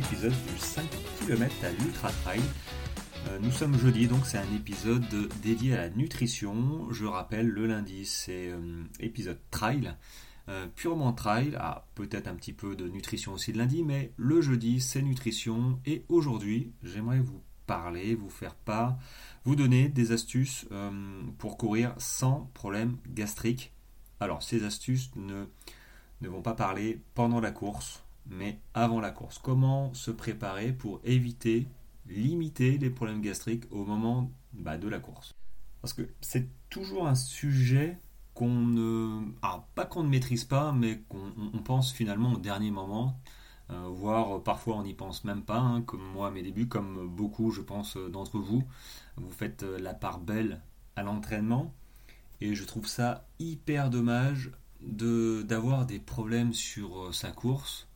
épisode du 5 km à l'Ultra Trail. Euh, nous sommes jeudi, donc c'est un épisode dédié à la nutrition. Je rappelle, le lundi c'est euh, épisode trail, purement trail, ah, peut-être un petit peu de nutrition aussi le lundi, mais le jeudi c'est nutrition. Et aujourd'hui, j'aimerais vous parler, vous faire part, vous donner des astuces pour courir sans problème gastrique. Alors, ces astuces ne vont pas parler pendant la course, mais avant la course. Comment se préparer pour éviter, limiter les problèmes gastriques au moment bah, de la course? Parce que c'est toujours un sujet qu'on ne. Ah, pas qu'on ne maîtrise pas, mais qu'on pense finalement au dernier moment. Euh, voire parfois on n'y pense même pas, hein, comme moi à mes débuts, comme beaucoup je pense d'entre vous. Vous faites euh, la part belle à l'entraînement, et je trouve ça hyper dommage d'avoir des problèmes sur euh, sa course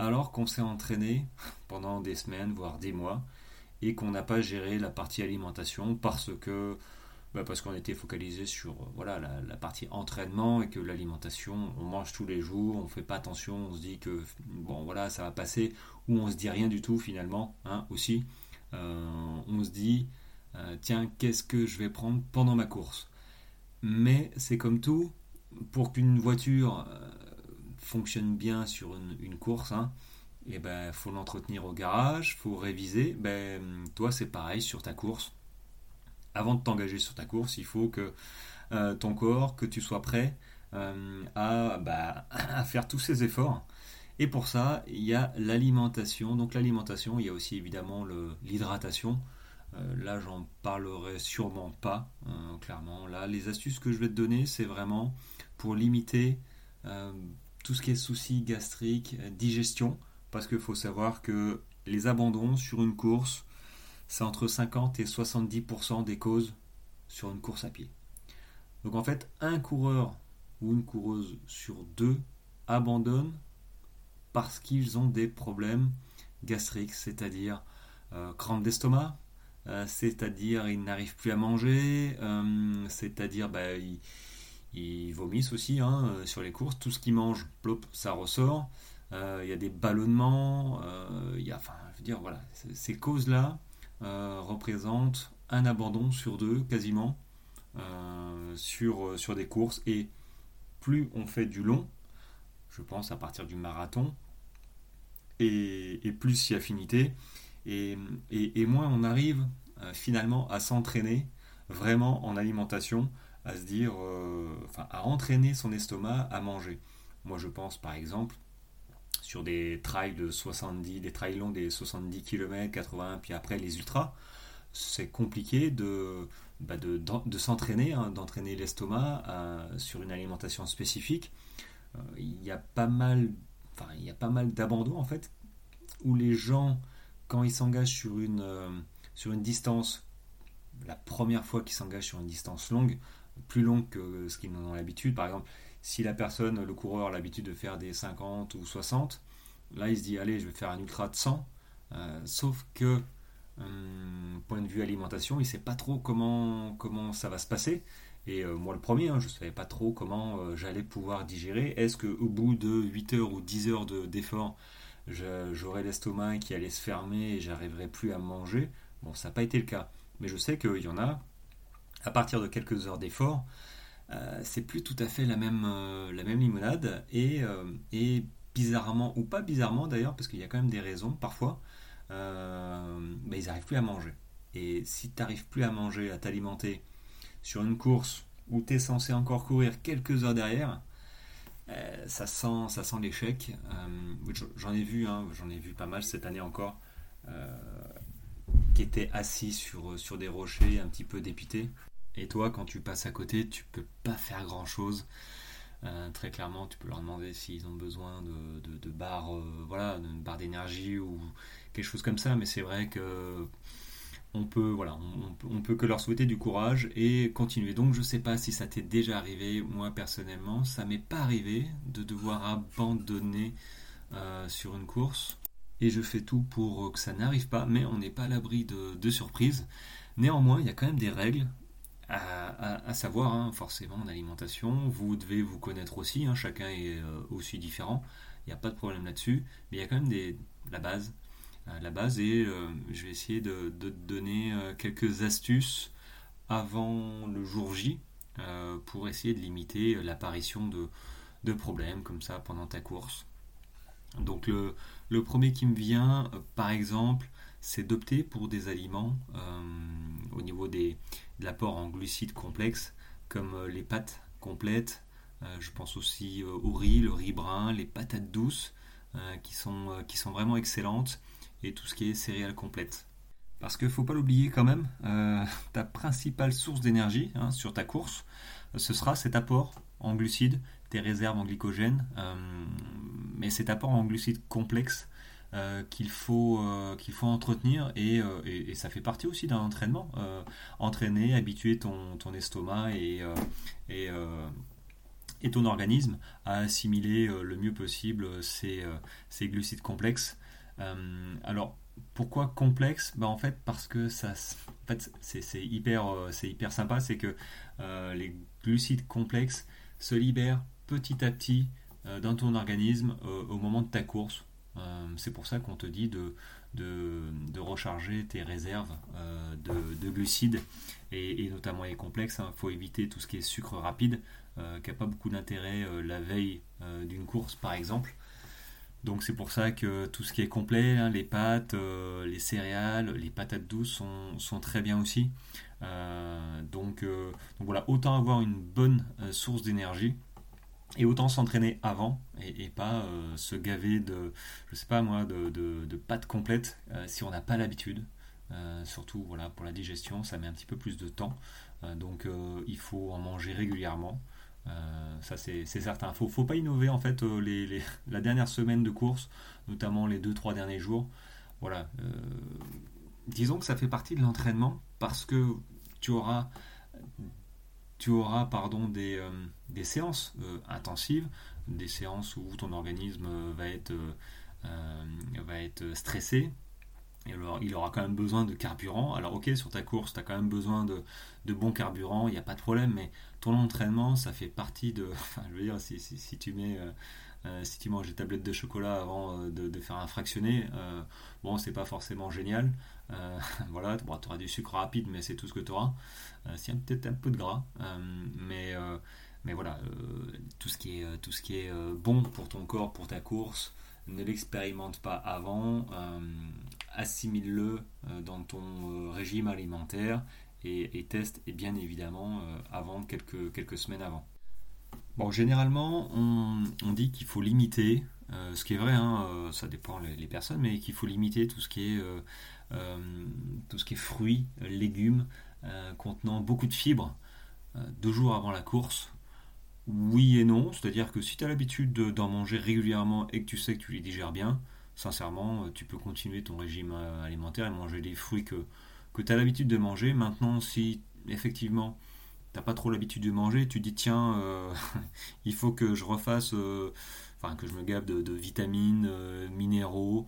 alors qu'on s'est entraîné pendant des semaines, voire des mois, et qu'on n'a pas géré la partie alimentation parce que bah, parce qu'on était focalisé sur euh, voilà la, partie entraînement et que l'alimentation on mange tous les jours on fait pas attention on se dit que bon voilà ça va passer ou on se dit rien du tout finalement hein, aussi. Euh, on se dit tiens qu'est-ce que je vais prendre pendant ma course? Mais c'est comme tout, pour qu'une voiture euh, fonctionne bien sur une, course, hein, et eh ben faut l'entretenir au garage, faut réviser. Ben toi c'est pareil sur ta course. Avant de t'engager sur ta course, il faut que euh, ton corps, que tu sois prêt euh, à, bah, à faire tous ces efforts. Et pour ça, il y a l'alimentation. Donc l'alimentation, il y a aussi évidemment l'hydratation. Euh, là, j'en parlerai sûrement pas, clairement. Là, les astuces que je vais te donner, c'est vraiment pour limiter tout ce qui est soucis gastriques, euh, digestion, parce qu'il faut savoir que les abandons sur une course, c'est entre 50 et 70% des causes sur une course à pied. Donc en fait, un coureur ou une coureuse sur deux abandonne parce qu'ils ont des problèmes gastriques, c'est-à-dire crampes d'estomac, euh, c'est-à-dire ils n'arrivent plus à manger, euh, c'est-à-dire bah, vomissent aussi hein, euh, sur les courses, tout ce qu'ils mangent, plop, ça ressort. Il y a des ballonnements, il y a, enfin, je veux dire, voilà, ces causes-là représentent un abandon sur deux quasiment sur, sur des courses. Et plus on fait du long, je pense à partir du marathon, et, et plus il y a affinité, et, moins on arrive euh, finalement à s'entraîner vraiment en alimentation, à se dire, euh, enfin, à entraîner son estomac à manger. Moi, je pense par exemple sur des trails de 70, des trails longs des 70 km, 80, puis après les ultras, c'est compliqué de, bah, de, s'entraîner, hein, d'entraîner l'estomac euh, sur une alimentation spécifique. il y a pas mal, enfin, il y a pas mal d'abandon en fait, où les gens quand ils s'engagent sur une, euh, sur une distance, la première fois qu'ils s'engagent sur une distance longue, plus longue que ce qu'ils en ont l'habitude, par exemple, si la personne, le coureur, a l'habitude de faire des 50 ou 60, là il se dit allez, je vais faire un ultra de 100, euh, sauf que hum, point de vue alimentation, il ne sait pas trop comment, comment ça va se passer. Et euh, moi le premier, hein, je ne savais pas trop comment j'allais pouvoir digérer. Est-ce qu'au bout de 8 heures ou 10 heures d'effort, j'aurais l'estomac qui allait se fermer et j'arriverais plus à manger? Bon, ça n'a pas été le cas. Mais je sais qu'il y en a, à partir de quelques heures d'effort, euh, c'est plus tout à fait la même, euh, la même limonade. Et, euh, et, bizarrement, ou pas bizarrement d'ailleurs, parce qu'il y a quand même des raisons parfois, mais ils n'arrivent plus à manger. Et si tu n'arrives plus à manger, à t'alimenter sur une course où tu es censé encore courir quelques heures derrière, ça sent, ça sent l'échec. J'en ai vu, hein, j'en ai vu pas mal cette année encore, qui étaient assis sur, sur des rochers, un petit peu dépités. Et toi, quand tu passes à côté, tu peux pas faire grand chose. très clairement, tu peux leur demander s'ils ont besoin de, de, barres, voilà, d'une barre d'énergie ou quelque chose comme ça. Mais c'est vrai que on peut, voilà, on, peut que leur souhaiter du courage et continuer. Donc je sais pas si ça t'est déjà arrivé, moi personnellement, ça m'est pas arrivé de devoir abandonner euh, sur une course. Et je fais tout pour que ça n'arrive pas, mais on n'est pas à l'abri de, surprises. Néanmoins, il y a quand même des règles à, savoir hein, forcément en alimentation. Vous devez vous connaître aussi, hein, chacun est euh, aussi différent, il n'y a pas de problème là-dessus, mais il y a quand même des, la base. Euh, la base et euh, je vais essayer de, te donner quelques astuces avant le jour J pour essayer de limiter l'apparition de, de, problèmes comme ça pendant ta course. Donc le premier qui me vient, par exemple, c'est d'opter pour des aliments au niveau des, de l'apport en glucides complexes, comme euh, les pâtes complètes. Euh, je pense aussi euh, au riz, le riz brun, les patates douces, qui, sont, qui sont vraiment excellentes, et tout ce qui est céréales complètes. Parce qu'il ne faut pas l'oublier quand même, ta principale source d'énergie hein, sur ta course, ce sera cet apport en glucides, tes réserves en glycogène, mais cet apport en glucides complexes euh, qu'il faut, euh, faut entretenir euh, et, ça fait partie aussi d'un entraînement. entraîner, habituer ton, ton estomac et, et, et, ton organisme à assimiler le mieux possible ces, ces glucides complexes. alors, pourquoi complexe? Bah, En fait, parce que en fait, c'est hyper, c'est hyper sympa, c'est que les glucides complexes se libèrent petit à petit dans ton organisme au moment de ta course c'est pour ça qu'on te dit de, recharger tes réserves euh, de, glucides et, notamment les complexes. Il hein. faut éviter tout ce qui est sucre rapide euh, qui n'a pas beaucoup d'intérêt la veille d'une course par exemple. Donc c'est pour ça que tout ce qui est complet, hein, les pâtes, les céréales, les patates douces sont, très bien aussi. donc, voilà, autant avoir une bonne source d'énergie et autant s'entraîner avant et, pas euh, se gaver de, je sais pas moi, de, pâtes complètes euh, si on n'a pas l'habitude. Euh, surtout voilà, pour la digestion, ça met un petit peu plus de temps. donc il faut en manger régulièrement. ça c'est certain. Il faut, faut pas innover en fait les, la dernière semaine de course, notamment les 2-3 derniers jours. Voilà. disons que ça fait partie de l'entraînement parce que tu auras tu auras pardon, des, euh, séances euh, intensives, des séances où ton organisme euh, va être, stressé. Alors, il aura quand même besoin de carburant. Alors ok, sur ta course, tu as quand même besoin de, de bon carburant, il n'y a pas de problème, mais ton entraînement, ça fait partie de... Enfin, je veux dire, si, tu mets... si tu manges des tablettes de chocolat avant de, de, faire un fractionné, bon, c'est pas forcément génial. voilà, tu auras du sucre rapide, mais c'est tout ce que tu auras. Euh, a peut-être un peu de gras, euh, mais, euh, mais voilà, tout ce qui est, tout ce qui est bon pour ton corps, pour ta course, ne l'expérimente pas avant, assimile-le dans ton régime alimentaire et, teste et bien évidemment avant quelques, quelques semaines avant. Bon, généralement, on, dit qu'il faut limiter, ce qui est vrai, hein, ça dépend les, personnes, mais qu'il faut limiter tout ce qui est, tout ce qui est fruits, légumes, euh, contenant beaucoup de fibres euh, deux jours avant la course Oui et non, c'est-à-dire que si tu as l'habitude d'en manger régulièrement et que tu sais que tu les digères bien, sincèrement, euh, tu peux continuer ton régime alimentaire et manger des fruits que, que tu as l'habitude de manger. Maintenant, si effectivement t'as pas trop l'habitude de manger, tu dis tiens, il faut que je refasse, enfin que je me gave de, vitamines, minéraux,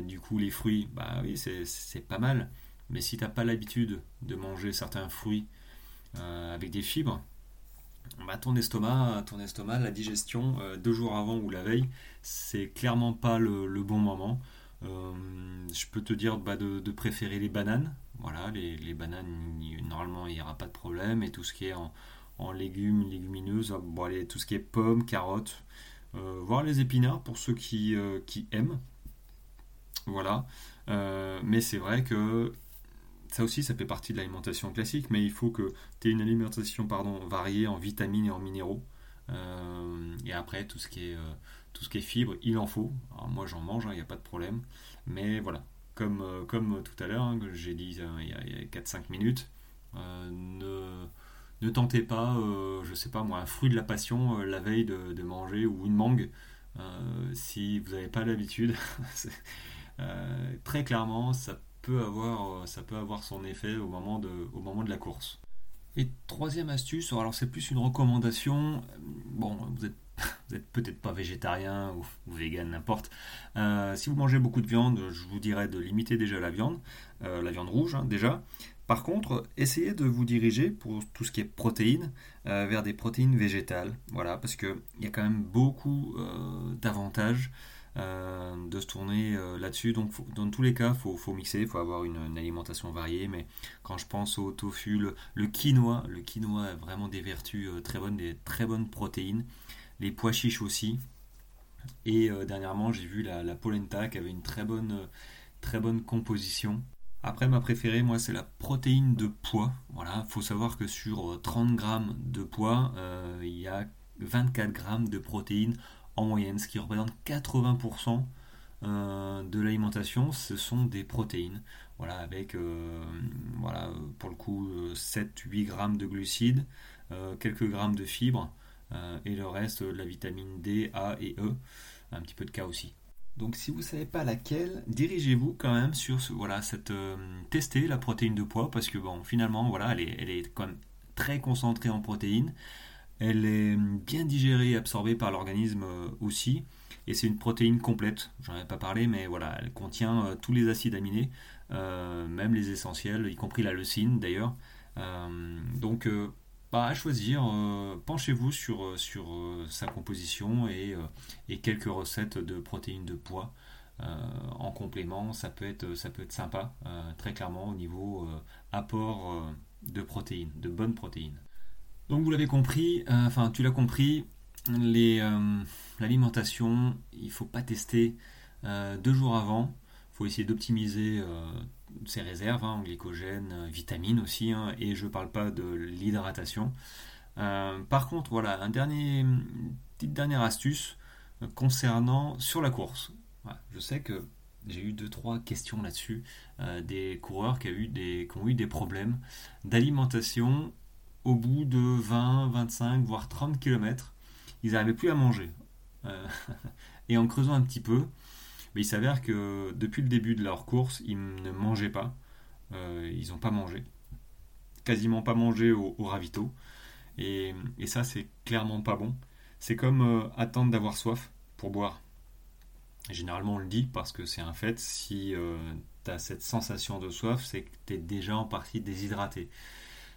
du coup les fruits, bah oui c'est pas mal. Mais si tu n'as pas l'habitude de manger certains fruits euh, avec des fibres, bah ton estomac, ton estomac, la digestion euh, deux jours avant ou la veille, c'est clairement pas le, bon moment. Euh, je peux te dire bah, de, préférer les bananes. Voilà, les, bananes, normalement, il n'y aura pas de problème. Et tout ce qui est en, légumes, légumineuses, bon, tout ce qui est pommes, carottes, voire les épinards pour ceux qui, aiment. Voilà. mais c'est vrai que ça aussi, ça fait partie de l'alimentation classique, mais il faut que tu aies une alimentation variée en vitamines et en minéraux. Euh, et après, tout ce, qui est, euh, tout ce qui est fibres, il en faut. Moi, j'en mange, il hein, n'y a pas de problème. Mais voilà, comme, euh, comme tout à l'heure, hein, que j'ai dit il y a, 4-5 minutes, ne, ne tentez pas, je sais pas moi, un fruit de la passion la veille de, de, manger ou une mangue si vous n'avez pas l'habitude. très clairement, ça peut avoir, euh, ça peut avoir son effet au moment de, au moment de la course. Et troisième astuce, alors c'est plus une recommandation. Bon, vous êtes, vous êtes peut-être pas végétarien ou, vegan, n'importe. Euh, si vous mangez beaucoup de viande, je vous dirais de limiter déjà la viande, euh, la viande rouge hein, déjà, Par contre, essayez de vous diriger pour tout ce qui est protéines vers des protéines végétales. Voilà, parce qu'il y a quand même beaucoup d'avantages euh, de se tourner euh, là-dessus. Donc, dans tous les cas, il faut, mixer, il faut avoir une, alimentation variée. Mais quand je pense au tofu, le, quinoa, le quinoa a vraiment des vertus euh, très bonnes, des très bonnes protéines. Les pois chiches aussi. Et dernièrement, j'ai vu la, polenta qui avait une très bonne, très bonne composition. Après, ma préférée, moi, c'est la protéine de pois. Voilà, faut savoir que sur 30 grammes de pois, il y a 24 grammes de protéines en moyenne, ce qui représente 80% euh, de l'alimentation, ce sont des protéines. Voilà, avec euh, voilà, pour le coup 7-8 grammes de glucides, euh, quelques grammes de fibres et le reste de la vitamine D, A et E, un petit peu de K aussi. Donc si vous ne savez pas laquelle, dirigez-vous quand même sur voilà, cette, tester la protéine de poids parce que bon, finalement voilà, elle est, elle est quand même très concentrée en protéines. Elle est bien digérée et absorbée par l'organisme euh, aussi. Et c'est une protéine complète. J'en ai pas parlé, mais voilà, elle contient euh, tous les acides aminés, euh, même les essentiels, y compris la leucine d'ailleurs. donc, bah, à choisir, penchez-vous sur, sur sa composition et, quelques recettes de protéines de poids. en complément, ça peut être, ça peut être sympa, très clairement, au niveau apport de protéines, de bonnes protéines. Donc vous l'avez compris, euh, enfin tu l'as compris, euh, l'alimentation, il ne faut pas tester euh, deux jours avant. Il faut essayer d'optimiser ses réserves en hein, glycogène, vitamines aussi, hein, et je ne parle pas de l'hydratation. par contre, voilà, un dernier, petite dernière astuce concernant sur la course. je sais que j'ai eu deux trois questions là-dessus des coureurs qui, eu des, qui ont eu des problèmes d'alimentation au bout de 20, 25, voire 30 km, ils n'arrivaient plus à manger. Euh, et en creusant un petit peu, il s'avère que depuis le début de leur course, ils ne mangeaient pas. Euh, ils n'ont pas mangé. Quasiment pas mangé au, ravito. Et, ça, c'est clairement pas bon. C'est comme euh, attendre d'avoir soif pour boire. généralement, on le dit parce que c'est un fait. Si tu as cette sensation de soif, c'est que tu es déjà en partie déshydraté.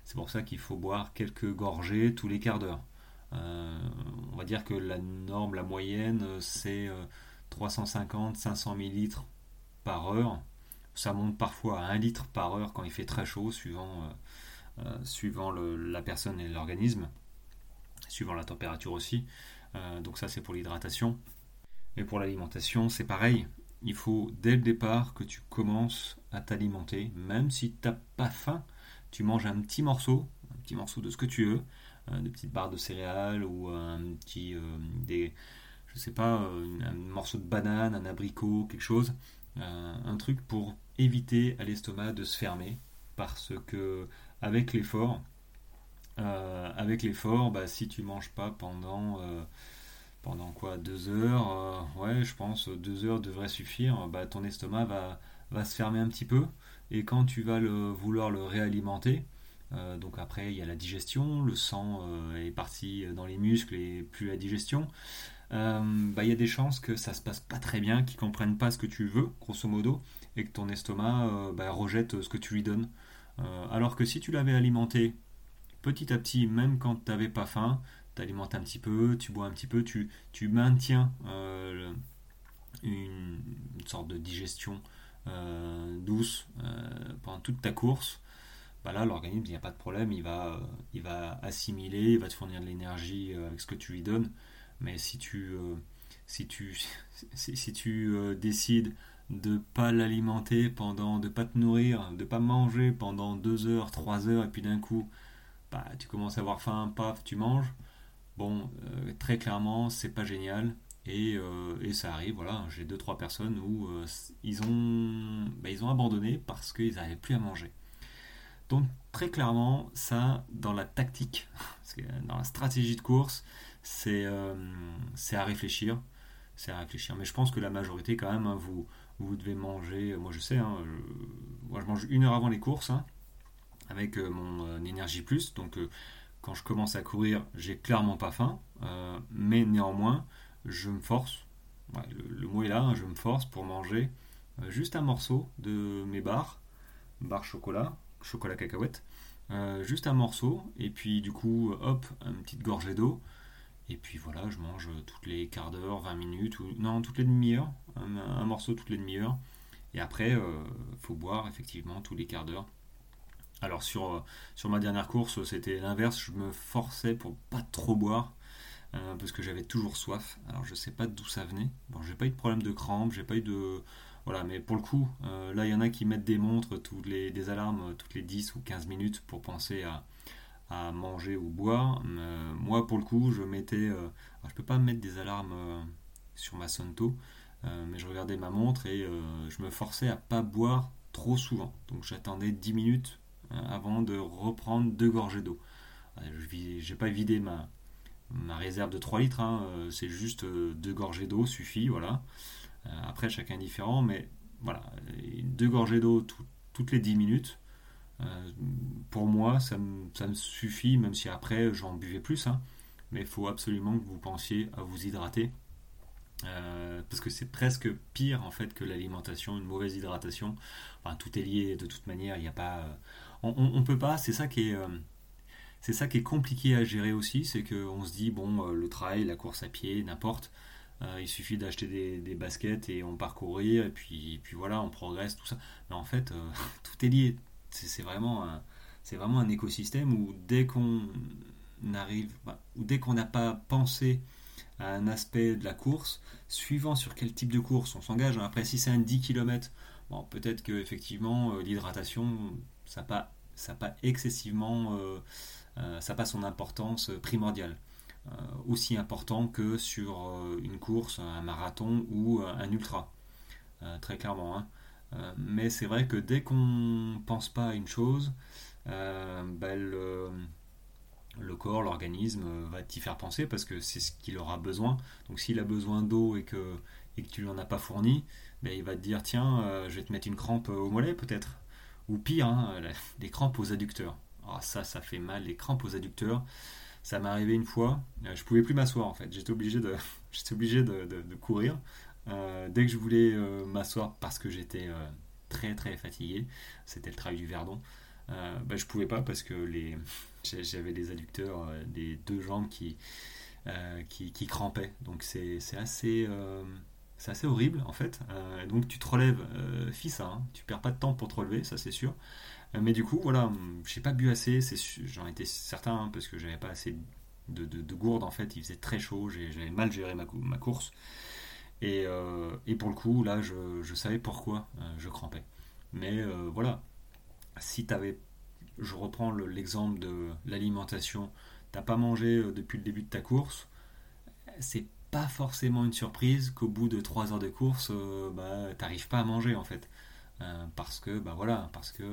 C'est pour ça qu'il faut boire quelques gorgées tous les quarts d'heure. Euh, on va dire que la norme, la moyenne, c'est 350-500 euh, millilitres par heure. Ça monte parfois à 1 litre par heure quand il fait très chaud, suivant, euh, suivant la personne et l'organisme, suivant la température aussi. donc ça c'est pour l'hydratation. Et pour l'alimentation, c'est pareil. Il faut dès le départ que tu commences à t'alimenter, même si tu n'as pas faim tu manges un petit morceau, un petit morceau de ce que tu veux, euh, des petites barres de céréales ou un petit, euh, des, je sais pas, euh, un morceau de banane, un abricot, quelque chose, un truc pour éviter à l'estomac de se fermer, parce que avec l'effort, avec l'effort, bah, si tu manges pas pendant pendant quoi deux heures, ouais, je pense deux heures devrait suffire. Bah, ton estomac va, va se fermer un petit peu et quand tu vas le, vouloir le réalimenter, euh, donc après il y a la digestion, le sang euh, est parti dans les muscles et plus la digestion, euh, bah, il y a des chances que ça se passe pas très bien, qu'ils comprennent pas ce que tu veux, grosso modo, et que ton estomac bah, rejette ce que tu lui donnes. alors que si tu l'avais alimenté petit à petit, même quand tu n'avais pas faim, tu alimentes un petit peu, tu bois un petit peu, tu, tu maintiens une, sorte de digestion euh, douce euh, pendant toute ta course, bah là l'organisme il n'y a pas de problème, il va, il va assimiler, il va te fournir de l'énergie euh, avec ce que tu lui donnes. Mais si tu, si tu, si, tu décides de pas l'alimenter pendant, de pas te nourrir, de pas manger pendant 2 heures, 3 heures, et puis d'un coup, bah, tu commences à avoir faim, paf, tu manges. Bon, très clairement, c'est pas génial. Euh, et, ça arrive, voilà, j'ai deux trois personnes où euh, ils, ont, bah, ils ont abandonné parce qu'ils n'arrivaient plus à manger. Donc très clairement, ça, dans la tactique, dans la stratégie de course, c'est euh, à réfléchir. C'est à réfléchir. Mais je pense que la majorité, quand même, hein, vous, vous devez manger. Moi, je sais, hein, je, mange une heure avant les courses hein, avec mon énergie plus. Donc, quand je commence à courir, j'ai clairement pas faim. mais néanmoins, je me force, le, mot est là, je me force pour manger euh, juste un morceau de mes barres, barres chocolat, chocolat cacahuète, juste un morceau, et puis du coup, hop, une petite gorgée d'eau, et puis voilà, je mange toutes les quarts d'heure, 20 minutes, ou non, toutes les demi-heures, un, morceau toutes les demi-heures. Et après, il euh, faut boire effectivement tous les quarts d'heure. Alors sur, euh, sur ma dernière course, c'était l'inverse, je me forçais pour pas trop boire. Euh, parce que j'avais toujours soif. Alors je sais pas d'où ça venait. Bon, j'ai pas eu de problème de crampes, j'ai pas eu de. Voilà, mais pour le coup, là il y en a qui mettent des montres, toutes les, des alarmes toutes les 10 ou 15 minutes pour penser à, manger ou boire. Euh, moi, pour le coup, je mettais. Euh, je peux pas mettre des alarmes euh, sur ma Sonto, mais je regardais ma montre et je me forçais à pas boire trop souvent. Donc j'attendais 10 minutes avant de reprendre deux gorgées d'eau. Je n'ai pas vidé ma, réserve de 3 litres, hein, c'est juste deux gorgées d'eau suffit, voilà. après, chacun différent, mais voilà, deux gorgées d'eau toutes les 10 minutes, euh, pour moi, ça me, suffit, même si après j'en buvais plus. Hein. mais il faut absolument que vous pensiez à vous hydrater. Euh, parce que c'est presque pire en fait que l'alimentation, une mauvaise hydratation. Enfin, tout est lié de toute manière. Il n'y a pas, euh, on, peut pas. C'est ça qui est, c'est ça qui est compliqué à gérer aussi, c'est qu'on se dit bon, le trail, la course à pied, n'importe. il suffit d'acheter des, baskets et on parcourir et puis, puis voilà, on progresse tout ça. Mais en fait, tout est lié c'est vraiment un, écosystème où dès qu'on arrive, ou dès qu'on n'a pas pensé à un aspect de la course, suivant sur quel type de course on s'engage. Hein. Après, si c'est un 10 km, peut-être que effectivement euh, l'hydratation, ça n'a pas, ça pas excessivement, euh, euh, ça pas son importance primordiale. aussi important que sur une course, un marathon ou un ultra, très clairement. Hein. Euh, mais c'est vrai que dès qu'on pense pas à une chose, euh, bah, le, corps, l'organisme va t'y faire penser parce que c'est ce qu'il aura besoin. Donc s'il a besoin d'eau et que, et que tu lui en as pas fourni, bah, il va te dire tiens, euh, je vais te mettre une crampe au mollet peut-être. Ou pire, hein, les crampes aux adducteurs. Ah, ça, ça fait mal, les crampes aux adducteurs. Ça m'est arrivé une fois, je pouvais plus m'asseoir en fait, j'étais obligé de, j'étais obligé de, courir euh, dès que je voulais euh, m'asseoir parce que j'étais euh, très très fatigué, c'était le travail du Verdon, bah, je pouvais pas parce que j'avais des adducteurs des deux jambes qui, qui, crampaient. Donc c'est assez c'est assez horrible en fait. donc tu te relèves, fils, hein, tu perds pas de temps pour te relever, ça c'est sûr. mais du coup, voilà, j'ai pas bu assez, j'en étais certain hein, parce que j'avais pas assez de, de, gourde en fait, il faisait très chaud, j'avais mal géré ma course. Euh, et, pour le coup, là, je, savais pourquoi euh, je crampais. Mais euh, voilà, si tu avais, je reprends l'exemple de l'alimentation, t'as pas mangé depuis le début de ta course, c'est pas forcément une surprise qu'au bout de 3 heures de course, bah, t'arrives pas à manger en fait. parce que bah voilà, parce que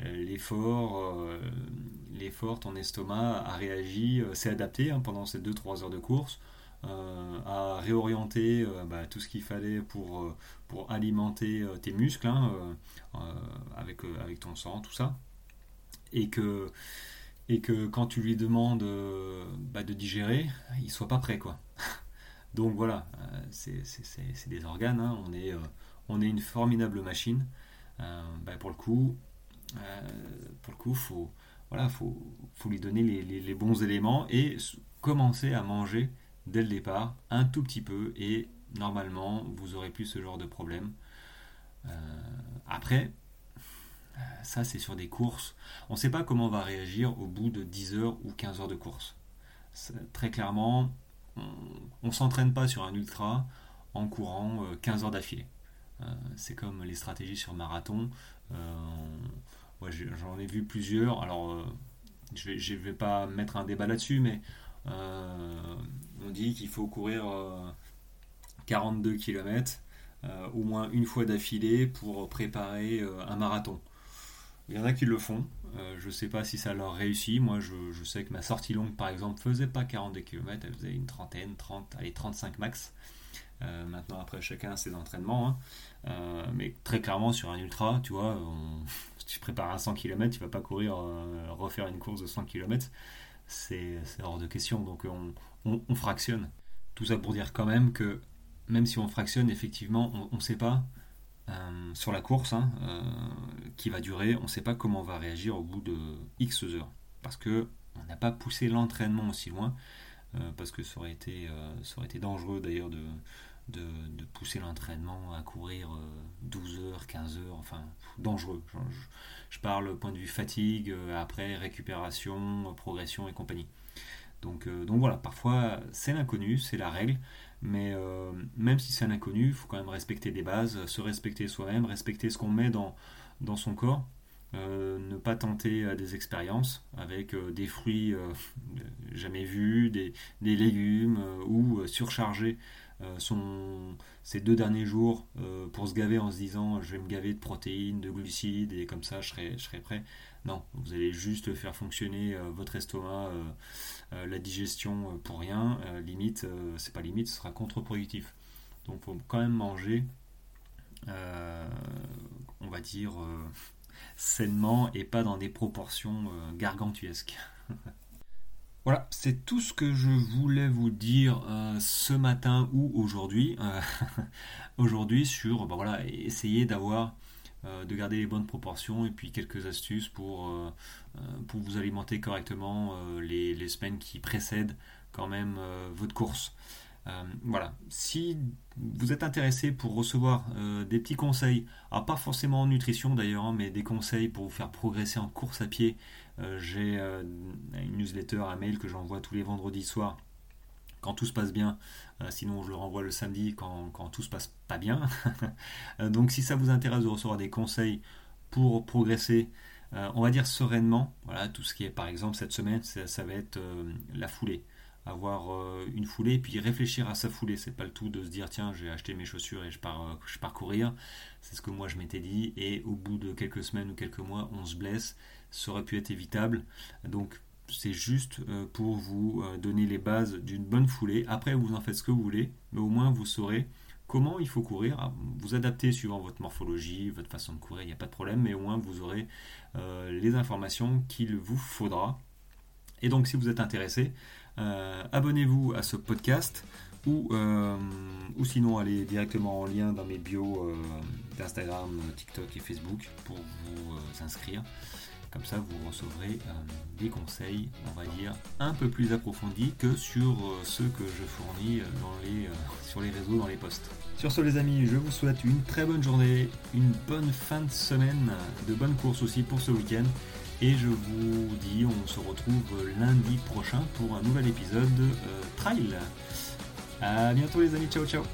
l'effort, l'effort, ton estomac a réagi, s'est adapté hein, pendant ces 2-3 heures de course. Euh, à réorienter euh, bah, tout ce qu'il fallait pour, euh, pour alimenter tes muscles hein, avec, avec ton sang, tout ça. Et que, et que quand tu lui demandes bah, de digérer, il soit pas prêt. quoi. Donc voilà, c'est des organes, hein. on, est, on est une formidable machine. Bah, pour le coup, pour le coup, faut, voilà, faut, faut lui donner les, bons éléments et commencer à manger dès le départ, un tout petit peu, et normalement, vous aurez plus ce genre de problème. Euh, après, euh, ça c'est sur des courses. On ne sait pas comment on va réagir au bout de 10 heures ou 15 heures de course. Très clairement, on ne s'entraîne pas sur un ultra en courant 15 euh, heures d'affilée. c'est comme les stratégies sur marathon. J'en ai vu plusieurs. Alors, je ne vais, pas mettre un débat là-dessus, mais on dit qu'il faut courir 42 euh, km euh, au moins une fois d'affilée pour préparer un marathon. Il y en a qui le font. je ne sais pas si ça leur réussit. Moi, je, sais que ma sortie longue, par exemple, faisait pas 42 km, elle faisait une trentaine, 30, allez, 35 max. maintenant, après, chacun ses entraînements. Hein. mais très clairement, sur un ultra, tu vois, si tu prépares un 100 km, tu vas pas courir, refaire une course de 100 km c'est hors de question. Donc on, fractionne. Tout ça pour dire quand même que même si on fractionne, effectivement, on ne sait pas sur la course hein, qui va durer. On ne sait pas comment on va réagir au bout de X heures. Parce que on n'a pas poussé l'entraînement aussi loin. parce que ça ça aurait été dangereux d'ailleurs de, de, pousser l'entraînement à courir 12 euh, heures, 15 heures, enfin dangereux. Je, parle point de vue fatigue, euh, après récupération, progression et compagnie. Donc, euh, donc voilà, parfois c'est l'inconnu, c'est la règle, mais même si c'est l'inconnu, il faut quand même respecter des bases, se respecter soi-même, respecter ce qu'on met dans, dans son corps. ne pas tenter des expériences avec des fruits jamais vus, des, des légumes ou surcharger son, ces deux derniers jours euh, pour se gaver en se disant je vais me gaver de protéines, de glucides et comme ça je serai, je serai prêt. Non, vous allez juste faire fonctionner euh, votre estomac, la digestion pour rien. limite, c'est pas limite, ce sera contre-productif. Donc il faut quand même manger, on va dire, sainement et pas dans des proportions gargantuesques. Voilà, c'est tout ce que je voulais vous dire euh, ce matin ou aujourd'hui. Euh, aujourd'hui sur, bah voilà, essayer d'avoir, euh, de garder les bonnes proportions et puis quelques astuces pour, vous alimenter correctement les, semaines qui précèdent quand même votre course. voilà, si vous êtes intéressé pour recevoir des petits conseils, alors pas forcément en nutrition d'ailleurs, hein, mais des conseils pour vous faire progresser en course à pied, j'ai euh, une newsletter, un mail que j'envoie tous les vendredis soirs quand tout se passe bien. Euh, sinon, je le renvoie le samedi quand, quand tout se passe pas bien. Donc, si ça vous intéresse de recevoir des conseils pour progresser, on va dire sereinement, voilà, tout ce qui est par exemple cette semaine, ça, va être la foulée. Avoir une foulée, puis réfléchir à sa foulée. C'est pas le tout de se dire tiens, j'ai acheté mes chaussures et je pars, je pars courir. C'est ce que moi je m'étais dit. Et au bout de quelques semaines ou quelques mois, on se blesse ça aurait pu être évitable. Donc c'est juste euh, pour vous euh, donner les bases d'une bonne foulée. Après, vous en faites ce que vous voulez, mais au moins vous saurez comment il faut courir. Ah, vous adaptez suivant votre morphologie, votre façon de courir, il n'y a pas de problème, mais au moins vous aurez euh, les informations qu'il vous faudra. Et donc, si vous êtes intéressé, abonnez-vous à ce podcast ou, ou sinon allez directement en lien dans mes bios d'Instagram, TikTok et Facebook pour vous inscrire. Comme ça, vous recevrez euh, des conseils, on va dire, un peu plus approfondis que sur euh, ceux que je fournis euh, sur les réseaux, dans les posts. Sur ce, les amis, je vous souhaite une très bonne journée, une bonne fin de semaine, de bonnes courses aussi pour ce week-end. Et je vous dis, on se retrouve lundi prochain pour un nouvel épisode de Trail. A bientôt les amis, ciao ciao